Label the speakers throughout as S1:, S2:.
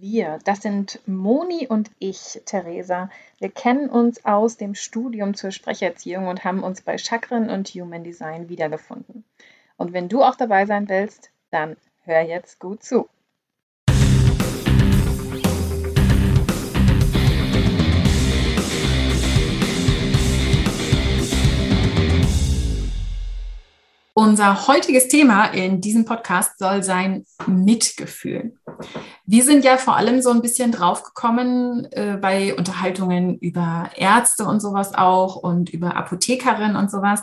S1: Wir, das sind Moni und ich, Theresa. Wir kennen uns aus dem Studium zur Sprecherziehung und haben uns bei Chakren und Human Design wiedergefunden. Und wenn du auch dabei sein willst, dann hör jetzt gut zu. Unser heutiges Thema in diesem Podcast soll sein Mitgefühl. Wir sind ja vor allem so ein bisschen draufgekommen äh, bei Unterhaltungen über Ärzte und sowas auch und über Apothekerinnen und sowas.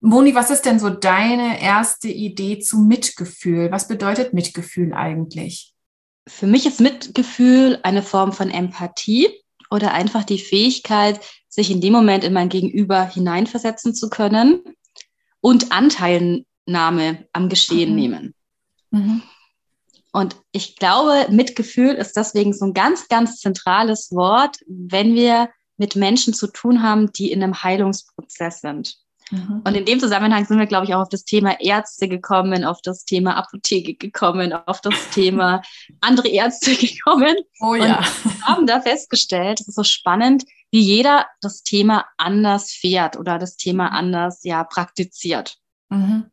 S1: Moni, was ist denn so deine erste Idee zu Mitgefühl? Was bedeutet Mitgefühl eigentlich?
S2: Für mich ist Mitgefühl eine Form von Empathie oder einfach die Fähigkeit, sich in dem Moment in mein Gegenüber hineinversetzen zu können und Anteilnahme am Geschehen mhm. nehmen. Mhm. Und ich glaube, Mitgefühl ist deswegen so ein ganz, ganz zentrales Wort, wenn wir mit Menschen zu tun haben, die in einem Heilungsprozess sind. Mhm. Und in dem Zusammenhang sind wir, glaube ich, auch auf das Thema Ärzte gekommen, auf das Thema Apotheke gekommen, auf das Thema andere Ärzte gekommen. Oh ja. Und haben da festgestellt, es ist so spannend, wie jeder das Thema anders fährt oder das Thema anders ja praktiziert. Mhm.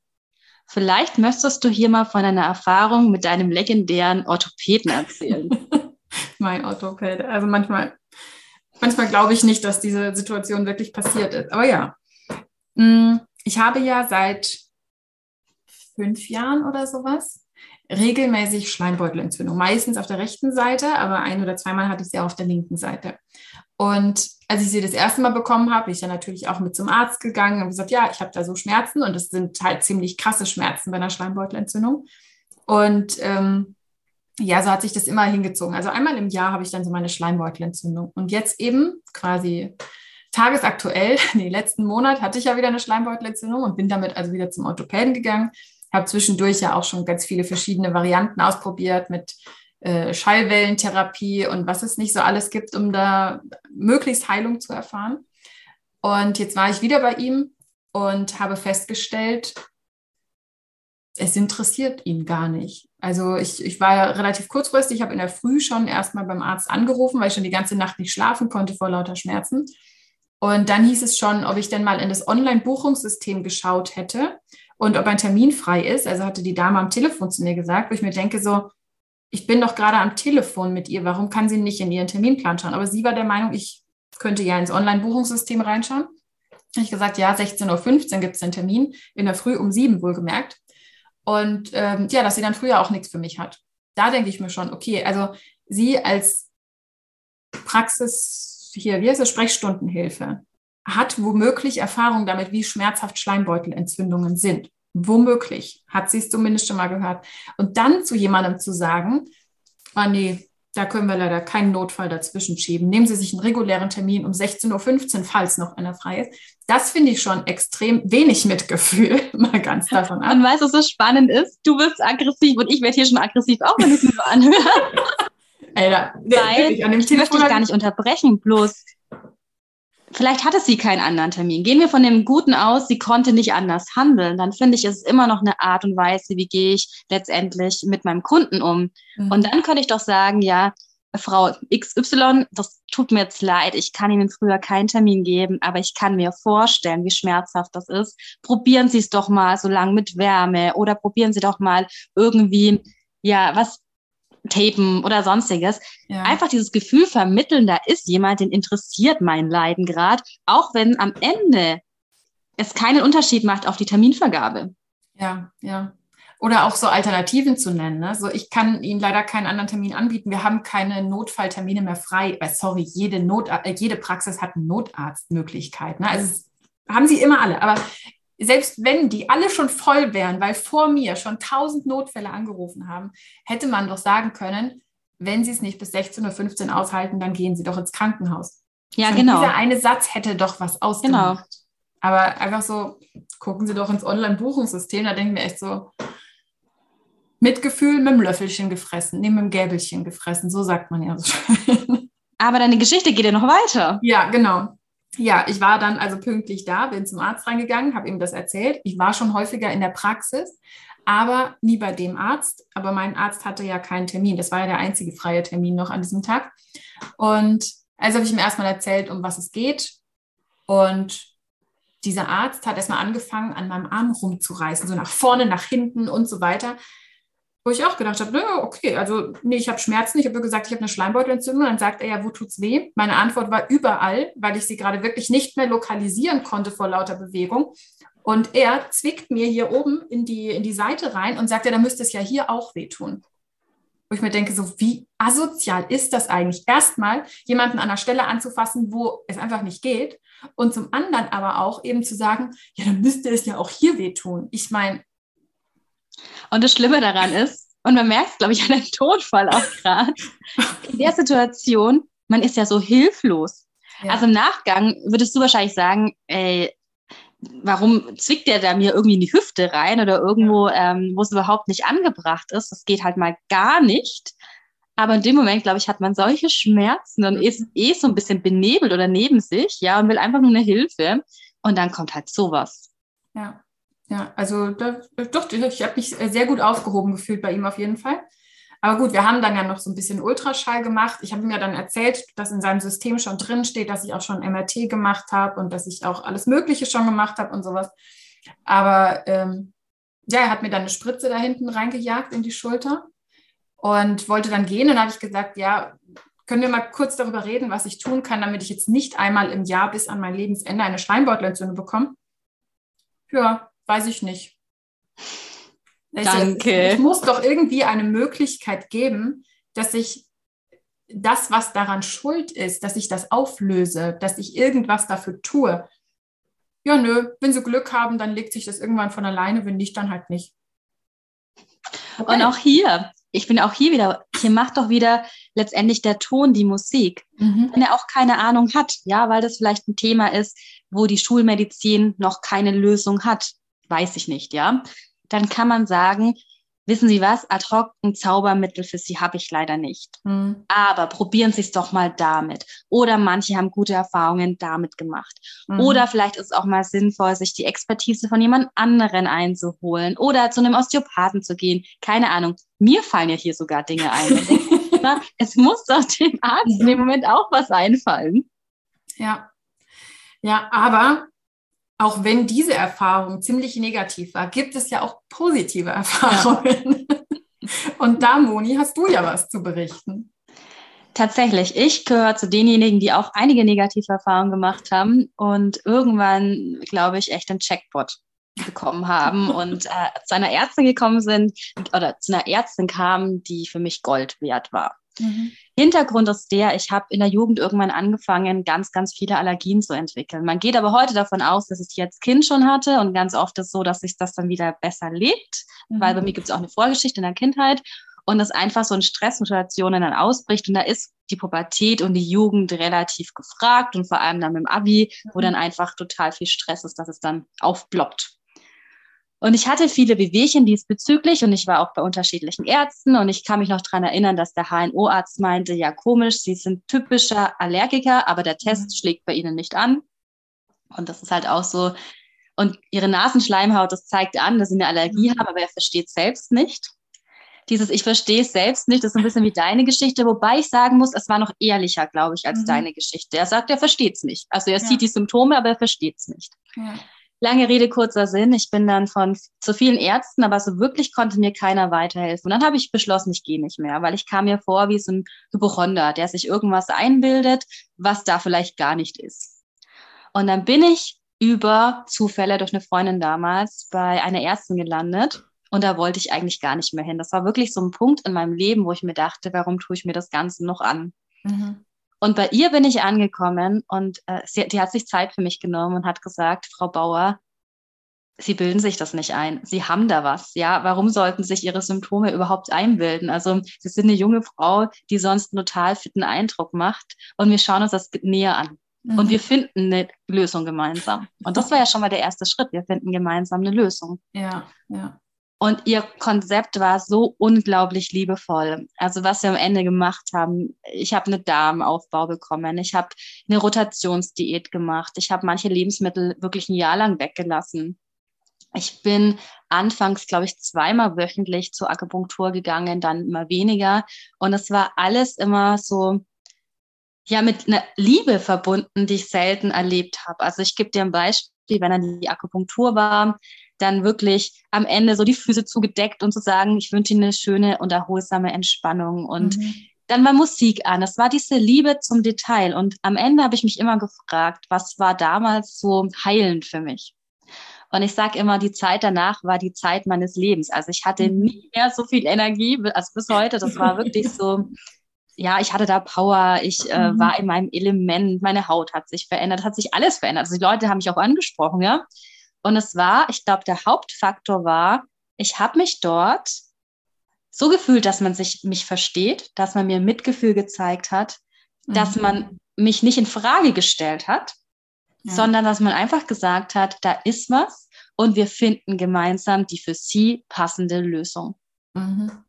S2: Vielleicht möchtest du hier mal von deiner Erfahrung mit deinem legendären Orthopäden erzählen.
S1: mein Orthopäde. Also manchmal, manchmal glaube ich nicht, dass diese Situation wirklich passiert ist. Aber ja, mm, ich habe ja seit fünf Jahren oder sowas regelmäßig Schleimbeutelentzündung. Meistens auf der rechten Seite, aber ein oder zweimal hatte ich sie auch auf der linken Seite. Und als ich sie das erste Mal bekommen habe, bin ich dann natürlich auch mit zum Arzt gegangen und gesagt, ja, ich habe da so Schmerzen und das sind halt ziemlich krasse Schmerzen bei einer Schleimbeutelentzündung. Und ähm, ja, so hat sich das immer hingezogen. Also einmal im Jahr habe ich dann so meine Schleimbeutelentzündung. Und jetzt eben quasi tagesaktuell, nee, letzten Monat hatte ich ja wieder eine Schleimbeutelentzündung und bin damit also wieder zum Orthopäden gegangen. Habe zwischendurch ja auch schon ganz viele verschiedene Varianten ausprobiert mit äh, Schallwellentherapie und was es nicht so alles gibt, um da möglichst Heilung zu erfahren. Und jetzt war ich wieder bei ihm und habe festgestellt, es interessiert ihn gar nicht. Also ich, ich war ja relativ kurzfristig, ich habe in der Früh schon erstmal beim Arzt angerufen, weil ich schon die ganze Nacht nicht schlafen konnte vor lauter Schmerzen. Und dann hieß es schon, ob ich denn mal in das Online-Buchungssystem geschaut hätte und ob ein Termin frei ist. Also hatte die Dame am Telefon zu mir gesagt, wo ich mir denke, so, ich bin doch gerade am Telefon mit ihr, warum kann sie nicht in ihren Terminplan schauen? Aber sie war der Meinung, ich könnte ja ins Online-Buchungssystem reinschauen. Ich gesagt, ja, 16.15 Uhr gibt es den Termin, in der Früh um sieben wohlgemerkt. Und ähm, ja, dass sie dann früher auch nichts für mich hat. Da denke ich mir schon, okay, also sie als Praxis, hier, wie heißt das, Sprechstundenhilfe, hat womöglich Erfahrung damit, wie schmerzhaft Schleimbeutelentzündungen sind. Womöglich hat sie es zumindest schon mal gehört. Und dann zu jemandem zu sagen, oh nee, da können wir leider keinen Notfall dazwischen schieben. Nehmen Sie sich einen regulären Termin um 16.15 Uhr, falls noch einer frei ist. Das finde ich schon extrem wenig Mitgefühl, mal ganz davon
S2: ab. Und weißt du, was so spannend ist? Du wirst aggressiv und ich werde hier schon aggressiv, auch wenn ich es mir so anhöre. Alter, Weil, ich, an dem ich möchte dich gar nicht unterbrechen, bloß vielleicht hatte sie keinen anderen Termin. Gehen wir von dem Guten aus, sie konnte nicht anders handeln. Dann finde ich, es ist immer noch eine Art und Weise, wie gehe ich letztendlich mit meinem Kunden um. Mhm. Und dann könnte ich doch sagen, ja, Frau XY, das tut mir jetzt leid, ich kann Ihnen früher keinen Termin geben, aber ich kann mir vorstellen, wie schmerzhaft das ist. Probieren Sie es doch mal so lange mit Wärme oder probieren Sie doch mal irgendwie, ja, was tapen oder sonstiges. Ja. Einfach dieses Gefühl vermitteln, da ist jemand, den interessiert mein Leiden gerade, auch wenn am Ende es keinen Unterschied macht auf die Terminvergabe.
S1: Ja, ja. Oder auch so Alternativen zu nennen. Ne? So, ich kann Ihnen leider keinen anderen Termin anbieten. Wir haben keine Notfalltermine mehr frei. Weil, sorry, jede, Not, äh, jede Praxis hat eine Notarztmöglichkeit. Ne? Also haben sie immer alle. Aber selbst wenn die alle schon voll wären, weil vor mir schon tausend Notfälle angerufen haben, hätte man doch sagen können, wenn Sie es nicht bis 16.15 Uhr aushalten, dann gehen Sie doch ins Krankenhaus.
S2: Ja, also genau.
S1: Dieser eine Satz hätte doch was ausgemacht. Genau. Aber einfach so, gucken Sie doch ins Online-Buchungssystem, da denken wir echt so, Mitgefühl mit dem Löffelchen gefressen, nee, mit dem Gäbelchen gefressen, so sagt man ja so schön.
S2: Aber deine Geschichte geht ja noch weiter.
S1: Ja, genau. Ja, ich war dann also pünktlich da, bin zum Arzt reingegangen, habe ihm das erzählt. Ich war schon häufiger in der Praxis, aber nie bei dem Arzt. Aber mein Arzt hatte ja keinen Termin. Das war ja der einzige freie Termin noch an diesem Tag. Und also habe ich ihm erstmal erzählt, um was es geht. Und dieser Arzt hat erstmal angefangen, an meinem Arm rumzureißen, so nach vorne, nach hinten und so weiter. Wo ich auch gedacht habe, naja, okay, also nee, ich habe Schmerzen. Ich habe gesagt, ich habe eine Schleimbeutelentzündung. Dann sagt er ja, wo tut's weh? Meine Antwort war überall, weil ich sie gerade wirklich nicht mehr lokalisieren konnte vor lauter Bewegung. Und er zwickt mir hier oben in die, in die Seite rein und sagt, ja, da müsste es ja hier auch wehtun. Wo ich mir denke, so wie asozial ist das eigentlich? Erstmal jemanden an der Stelle anzufassen, wo es einfach nicht geht. Und zum anderen aber auch eben zu sagen, ja, dann müsste es ja auch hier wehtun. Ich meine.
S2: Und das Schlimme daran ist, und man merkt es, glaube ich, an dem Todfall auch gerade, in der Situation, man ist ja so hilflos. Ja. Also im Nachgang würdest du wahrscheinlich sagen, ey, warum zwickt der da mir irgendwie in die Hüfte rein oder irgendwo, ähm, wo es überhaupt nicht angebracht ist? Das geht halt mal gar nicht. Aber in dem Moment, glaube ich, hat man solche Schmerzen und ist eh so ein bisschen benebelt oder neben sich, ja, und will einfach nur eine Hilfe. Und dann kommt halt sowas.
S1: Ja, ja, also da, doch, ich habe mich sehr gut aufgehoben gefühlt bei ihm auf jeden Fall. Aber gut, wir haben dann ja noch so ein bisschen Ultraschall gemacht. Ich habe ihm ja dann erzählt, dass in seinem System schon drin steht, dass ich auch schon MRT gemacht habe und dass ich auch alles Mögliche schon gemacht habe und sowas. Aber ähm, ja, er hat mir dann eine Spritze da hinten reingejagt in die Schulter und wollte dann gehen. Und dann habe ich gesagt, ja, können wir mal kurz darüber reden, was ich tun kann, damit ich jetzt nicht einmal im Jahr bis an mein Lebensende eine Schleimbeutelentzündung bekomme? Ja, weiß ich nicht.
S2: Danke.
S1: Es muss doch irgendwie eine Möglichkeit geben, dass ich das, was daran schuld ist, dass ich das auflöse, dass ich irgendwas dafür tue. Ja, nö, wenn sie Glück haben, dann legt sich das irgendwann von alleine, wenn nicht, dann halt nicht.
S2: Okay. Und auch hier, ich bin auch hier wieder, hier macht doch wieder letztendlich der Ton die Musik. Mhm. Wenn er auch keine Ahnung hat, ja, weil das vielleicht ein Thema ist, wo die Schulmedizin noch keine Lösung hat, weiß ich nicht, ja. Dann kann man sagen, wissen Sie was, ad hoc ein Zaubermittel für Sie habe ich leider nicht. Mhm. Aber probieren Sie es doch mal damit. Oder manche haben gute Erfahrungen damit gemacht. Mhm. Oder vielleicht ist es auch mal sinnvoll, sich die Expertise von jemand anderen einzuholen oder zu einem Osteopathen zu gehen. Keine Ahnung. Mir fallen ja hier sogar Dinge ein. es muss doch dem Arzt in dem Moment auch was einfallen.
S1: Ja. Ja, aber auch wenn diese Erfahrung ziemlich negativ war, gibt es ja auch positive Erfahrungen. Ja. Und da, Moni, hast du ja was zu berichten.
S2: Tatsächlich, ich gehöre zu denjenigen, die auch einige negative Erfahrungen gemacht haben und irgendwann, glaube ich, echt einen Checkpot bekommen haben und äh, zu einer Ärztin gekommen sind oder zu einer Ärztin kamen, die für mich Gold wert war. Mhm. Hintergrund ist der, ich habe in der Jugend irgendwann angefangen, ganz, ganz viele Allergien zu entwickeln. Man geht aber heute davon aus, dass ich die als Kind schon hatte und ganz oft ist so, dass sich das dann wieder besser lebt, mhm. weil bei mir gibt es auch eine Vorgeschichte in der Kindheit und das einfach so in Stresssituationen dann ausbricht und da ist die Pubertät und die Jugend relativ gefragt und vor allem dann mit dem Abi, wo mhm. dann einfach total viel Stress ist, dass es dann aufploppt. Und ich hatte viele Wehwehchen diesbezüglich und ich war auch bei unterschiedlichen Ärzten und ich kann mich noch dran erinnern, dass der HNO-Arzt meinte, ja komisch, Sie sind typischer Allergiker, aber der Test mhm. schlägt bei Ihnen nicht an. Und das ist halt auch so. Und Ihre Nasenschleimhaut, das zeigt an, dass Sie eine Allergie mhm. haben, aber er versteht selbst nicht. Dieses Ich verstehe es selbst nicht, das ist ein bisschen wie deine Geschichte, wobei ich sagen muss, es war noch ehrlicher, glaube ich, als mhm. deine Geschichte. Er sagt, er versteht es nicht. Also er ja. sieht die Symptome, aber er versteht es nicht. Ja. Lange Rede, kurzer Sinn. Ich bin dann von zu vielen Ärzten, aber so wirklich konnte mir keiner weiterhelfen. Und dann habe ich beschlossen, ich gehe nicht mehr, weil ich kam mir vor wie so ein Hypochonder, der sich irgendwas einbildet, was da vielleicht gar nicht ist. Und dann bin ich über Zufälle durch eine Freundin damals bei einer Ärztin gelandet. Und da wollte ich eigentlich gar nicht mehr hin. Das war wirklich so ein Punkt in meinem Leben, wo ich mir dachte, warum tue ich mir das Ganze noch an? Mhm. Und bei ihr bin ich angekommen und äh, sie, die hat sich Zeit für mich genommen und hat gesagt, Frau Bauer, sie bilden sich das nicht ein. Sie haben da was. Ja, warum sollten sich ihre Symptome überhaupt einbilden? Also, sie sind eine junge Frau, die sonst einen total fitten Eindruck macht und wir schauen uns das näher an. Mhm. Und wir finden eine Lösung gemeinsam. Und das war ja schon mal der erste Schritt. Wir finden gemeinsam eine Lösung.
S1: Ja, ja.
S2: Und ihr Konzept war so unglaublich liebevoll. Also was wir am Ende gemacht haben, ich habe eine Darmaufbau bekommen, ich habe eine Rotationsdiät gemacht, ich habe manche Lebensmittel wirklich ein Jahr lang weggelassen. Ich bin anfangs, glaube ich, zweimal wöchentlich zur Akupunktur gegangen, dann immer weniger. Und es war alles immer so, ja, mit einer Liebe verbunden, die ich selten erlebt habe. Also ich gebe dir ein Beispiel, wenn dann die Akupunktur war, dann wirklich am Ende so die Füße zugedeckt und zu sagen, ich wünsche Ihnen eine schöne und erholsame Entspannung und mhm. dann war Musik an. Es war diese Liebe zum Detail und am Ende habe ich mich immer gefragt, was war damals so heilend für mich? Und ich sage immer, die Zeit danach war die Zeit meines Lebens. Also ich hatte mhm. nie mehr so viel Energie als bis heute. Das war wirklich so, ja, ich hatte da Power, ich äh, mhm. war in meinem Element, meine Haut hat sich verändert, hat sich alles verändert. Also die Leute haben mich auch angesprochen, ja. Und es war, ich glaube, der Hauptfaktor war, ich habe mich dort so gefühlt, dass man sich mich versteht, dass man mir Mitgefühl gezeigt hat, mhm. dass man mich nicht in Frage gestellt hat, ja. sondern dass man einfach gesagt hat, da ist was und wir finden gemeinsam die für sie passende Lösung. Mhm.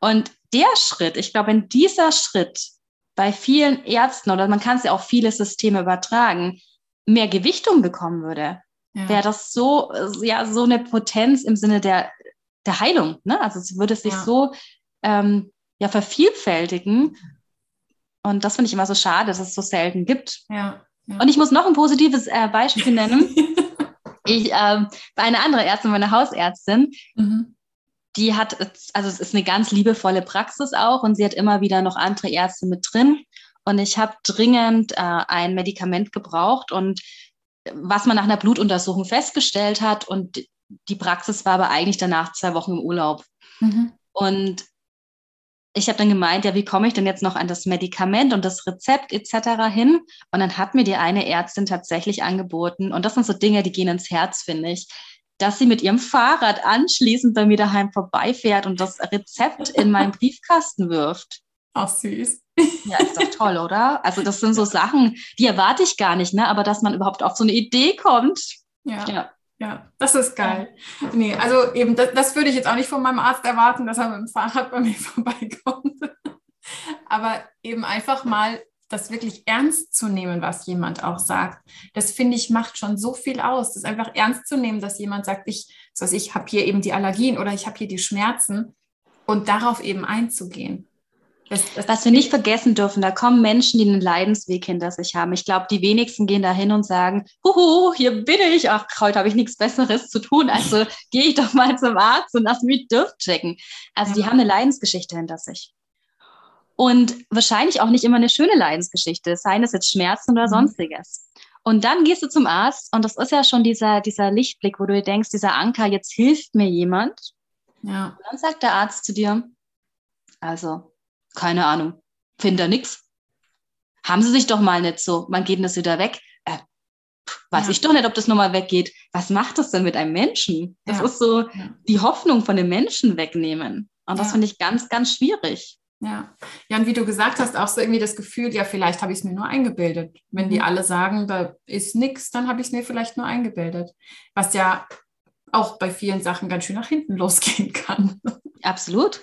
S2: Und der Schritt, ich glaube, wenn dieser Schritt bei vielen Ärzten oder man kann es ja auch viele Systeme übertragen, mehr Gewichtung bekommen würde, ja. wäre das so, ja, so eine Potenz im Sinne der, der Heilung. Ne? Also es würde sich ja. so ähm, ja, vervielfältigen. Und das finde ich immer so schade, dass es so selten gibt.
S1: Ja.
S2: ja. Und ich muss noch ein positives äh, Beispiel nennen. ich ähm, bei einer anderen Ärztin, meine Hausärztin, mhm. die hat, also es ist eine ganz liebevolle Praxis auch und sie hat immer wieder noch andere Ärzte mit drin. Und ich habe dringend äh, ein Medikament gebraucht und was man nach einer Blutuntersuchung festgestellt hat. Und die Praxis war aber eigentlich danach zwei Wochen im Urlaub. Mhm. Und ich habe dann gemeint, ja, wie komme ich denn jetzt noch an das Medikament und das Rezept etc. hin? Und dann hat mir die eine Ärztin tatsächlich angeboten, und das sind so Dinge, die gehen ins Herz, finde ich, dass sie mit ihrem Fahrrad anschließend bei mir daheim vorbeifährt und das Rezept in meinen Briefkasten wirft.
S1: Ach, süß.
S2: Ja, ist doch toll, oder? Also das sind so Sachen, die erwarte ich gar nicht, ne? Aber dass man überhaupt auf so eine Idee kommt.
S1: Ja. ja. Ja, das ist geil. Nee, also eben, das, das, würde ich jetzt auch nicht von meinem Arzt erwarten, dass er mit dem Fahrrad bei mir vorbeikommt. Aber eben einfach mal das wirklich ernst zu nehmen, was jemand auch sagt. Das finde ich macht schon so viel aus. Das einfach ernst zu nehmen, dass jemand sagt, ich, ich habe hier eben die Allergien oder ich habe hier die Schmerzen und darauf eben einzugehen.
S2: Das, das Was wir nicht vergessen dürfen, da kommen Menschen, die einen Leidensweg hinter sich haben. Ich glaube, die wenigsten gehen da hin und sagen, huhu, hier bin ich, ach, heute habe ich nichts Besseres zu tun, also gehe ich doch mal zum Arzt und lass mich durchchecken. Also ja. die haben eine Leidensgeschichte hinter sich. Und wahrscheinlich auch nicht immer eine schöne Leidensgeschichte, seien es jetzt Schmerzen oder mhm. sonstiges. Und dann gehst du zum Arzt und das ist ja schon dieser, dieser Lichtblick, wo du dir denkst, dieser Anker, jetzt hilft mir jemand. Ja. Und dann sagt der Arzt zu dir, also keine Ahnung, finde da nichts. Haben Sie sich doch mal nicht so, wann geht das wieder weg? Äh, weiß ja. ich doch nicht, ob das nochmal weggeht. Was macht das denn mit einem Menschen? Das ja. ist so die Hoffnung von dem Menschen wegnehmen. Und das finde ich ganz, ganz schwierig.
S1: Ja. ja, und wie du gesagt hast, auch so irgendwie das Gefühl, ja, vielleicht habe ich es mir nur eingebildet. Wenn die mhm. alle sagen, da ist nichts, dann habe ich es mir vielleicht nur eingebildet. Was ja auch bei vielen Sachen ganz schön nach hinten losgehen kann.
S2: Absolut.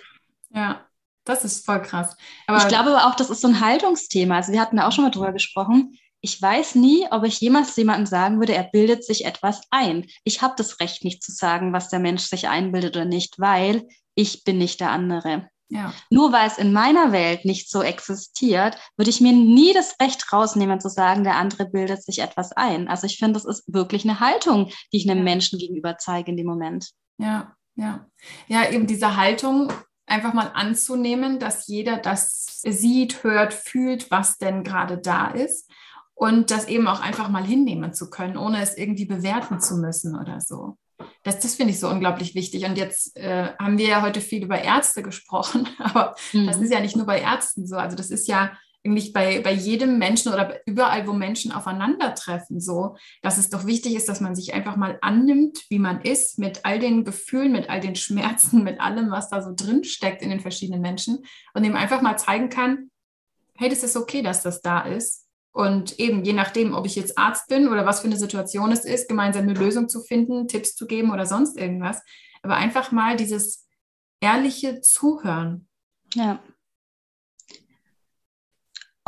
S1: Ja. Das ist voll krass.
S2: Aber ich glaube aber auch, das ist so ein Haltungsthema. Also wir hatten da auch schon mal drüber gesprochen. Ich weiß nie, ob ich jemals jemandem sagen würde, er bildet sich etwas ein. Ich habe das Recht nicht zu sagen, was der Mensch sich einbildet oder nicht, weil ich bin nicht der andere. Ja. Nur weil es in meiner Welt nicht so existiert, würde ich mir nie das Recht rausnehmen zu sagen, der andere bildet sich etwas ein. Also ich finde, das ist wirklich eine Haltung, die ich einem Menschen gegenüber zeige in dem Moment.
S1: Ja, ja. Ja, eben diese Haltung einfach mal anzunehmen, dass jeder das sieht, hört, fühlt, was denn gerade da ist und das eben auch einfach mal hinnehmen zu können, ohne es irgendwie bewerten zu müssen oder so. Das, das finde ich so unglaublich wichtig. Und jetzt äh, haben wir ja heute viel über Ärzte gesprochen, aber mhm. das ist ja nicht nur bei Ärzten so. Also das ist ja eigentlich bei, bei jedem Menschen oder überall, wo Menschen aufeinandertreffen, so, dass es doch wichtig ist, dass man sich einfach mal annimmt, wie man ist, mit all den Gefühlen, mit all den Schmerzen, mit allem, was da so drin steckt in den verschiedenen Menschen und ihm einfach mal zeigen kann, hey, das ist okay, dass das da ist. Und eben, je nachdem, ob ich jetzt Arzt bin oder was für eine Situation es ist, gemeinsam eine Lösung zu finden, Tipps zu geben oder sonst irgendwas. Aber einfach mal dieses ehrliche Zuhören.
S2: Ja.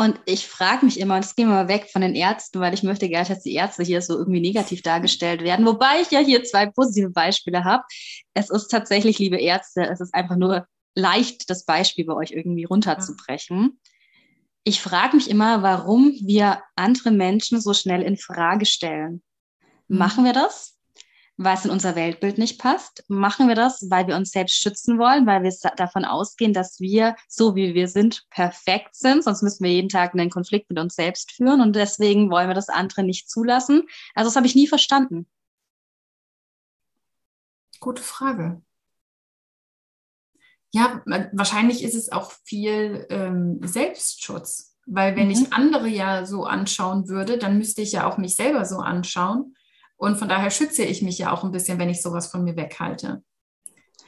S2: Und ich frage mich immer, und das gehen wir mal weg von den Ärzten, weil ich möchte gar nicht, dass die Ärzte hier so irgendwie negativ dargestellt werden. Wobei ich ja hier zwei positive Beispiele habe. Es ist tatsächlich, liebe Ärzte, es ist einfach nur leicht, das Beispiel bei euch irgendwie runterzubrechen. Ich frage mich immer, warum wir andere Menschen so schnell in Frage stellen. Mhm. Machen wir das, weil es in unser Weltbild nicht passt? Machen wir das, weil wir uns selbst schützen wollen, weil wir davon ausgehen, dass wir, so wie wir sind, perfekt sind? Sonst müssen wir jeden Tag einen Konflikt mit uns selbst führen und deswegen wollen wir das andere nicht zulassen. Also das habe ich nie verstanden.
S1: Gute Frage. Ja, wahrscheinlich ist es auch viel ähm, Selbstschutz, weil wenn mhm. ich andere ja so anschauen würde, dann müsste ich ja auch mich selber so anschauen. Und von daher schütze ich mich ja auch ein bisschen, wenn ich sowas von mir weghalte.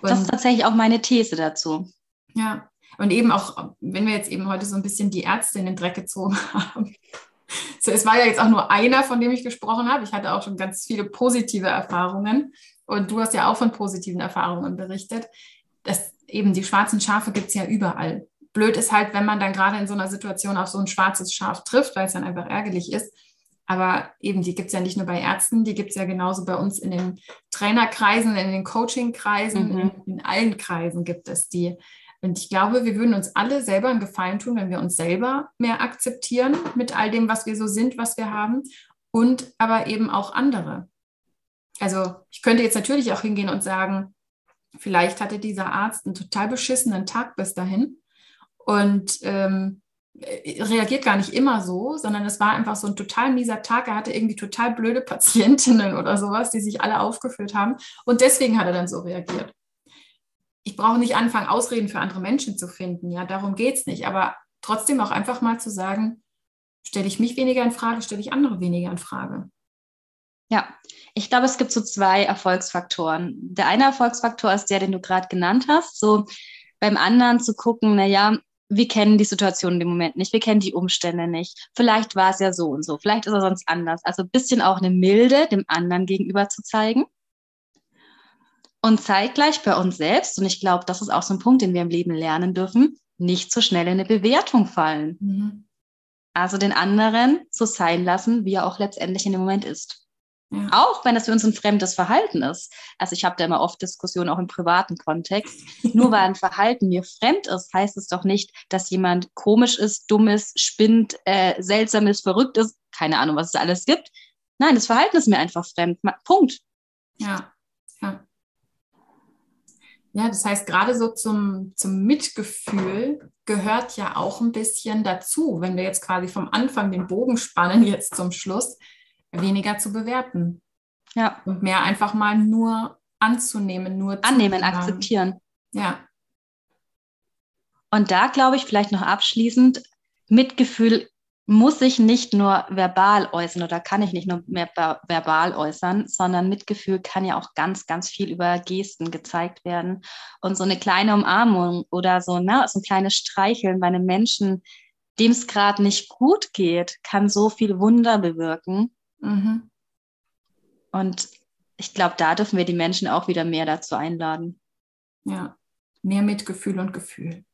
S2: Und, das ist tatsächlich auch meine These dazu.
S1: Ja, und eben auch, wenn wir jetzt eben heute so ein bisschen die Ärzte in den Dreck gezogen haben. So, es war ja jetzt auch nur einer, von dem ich gesprochen habe. Ich hatte auch schon ganz viele positive Erfahrungen. Und du hast ja auch von positiven Erfahrungen berichtet. Das, eben die schwarzen Schafe gibt es ja überall. Blöd ist halt, wenn man dann gerade in so einer Situation auf so ein schwarzes Schaf trifft, weil es dann einfach ärgerlich ist. Aber eben, die gibt es ja nicht nur bei Ärzten, die gibt es ja genauso bei uns in den Trainerkreisen, in den Coachingkreisen, mhm. in, in allen Kreisen gibt es die. Und ich glaube, wir würden uns alle selber einen Gefallen tun, wenn wir uns selber mehr akzeptieren mit all dem, was wir so sind, was wir haben und aber eben auch andere. Also ich könnte jetzt natürlich auch hingehen und sagen, vielleicht hatte dieser Arzt einen total beschissenen Tag bis dahin und ähm, äh, reagiert gar nicht immer so, sondern es war einfach so ein total mieser Tag. Er hatte irgendwie total blöde Patientinnen oder sowas, die sich alle aufgeführt haben. Und deswegen hat er dann so reagiert. Ich brauche nicht anfangen, Ausreden für andere Menschen zu finden. Ja, darum geht es nicht. Aber trotzdem auch einfach mal zu sagen, stelle ich mich weniger in Frage, stelle ich andere weniger in Frage.
S2: Ja, ich glaube, es gibt so zwei Erfolgsfaktoren. Der eine Erfolgsfaktor ist der, den du gerade genannt hast. So beim anderen zu gucken, naja, wir kennen die Situation im Moment nicht, wir kennen die Umstände nicht. Vielleicht war es ja so und so, vielleicht ist er sonst anders. Also ein bisschen auch eine Milde dem anderen gegenüber zu zeigen. Und zeitgleich bei uns selbst, und ich glaube, das ist auch so ein Punkt, den wir im Leben lernen dürfen, nicht so schnell in eine Bewertung fallen. Mhm. Also den anderen so sein lassen, wie er auch letztendlich in dem Moment ist. Ja. Auch wenn das für uns ein fremdes Verhalten ist. Also ich habe da immer oft Diskussionen auch im privaten Kontext. Nur weil ein Verhalten mir fremd ist, heißt es doch nicht, dass jemand komisch ist, dumm ist, spinnt, äh, seltsam ist, verrückt ist. Keine Ahnung, was es alles gibt. Nein, das Verhalten ist mir einfach fremd. Punkt.
S1: Ja, ja. Ja, das heißt, gerade so zum, zum Mitgefühl gehört ja auch ein bisschen dazu, wenn wir jetzt quasi vom Anfang den Bogen spannen, jetzt zum Schluss, weniger zu bewerten. Ja. Und mehr einfach mal nur anzunehmen, nur
S2: annehmen, akzeptieren.
S1: Ja.
S2: Und da glaube ich vielleicht noch abschließend, Mitgefühl muss ich nicht nur verbal äußern oder kann ich nicht nur mehr verbal äußern, sondern Mitgefühl kann ja auch ganz, ganz viel über Gesten gezeigt werden. Und so eine kleine Umarmung oder so, ne, so ein kleines Streicheln bei einem Menschen, dem es gerade nicht gut geht, kann so viel Wunder bewirken. Mhm. Und ich glaube, da dürfen wir die Menschen auch wieder mehr dazu einladen.
S1: Ja, mehr Mitgefühl und Gefühl.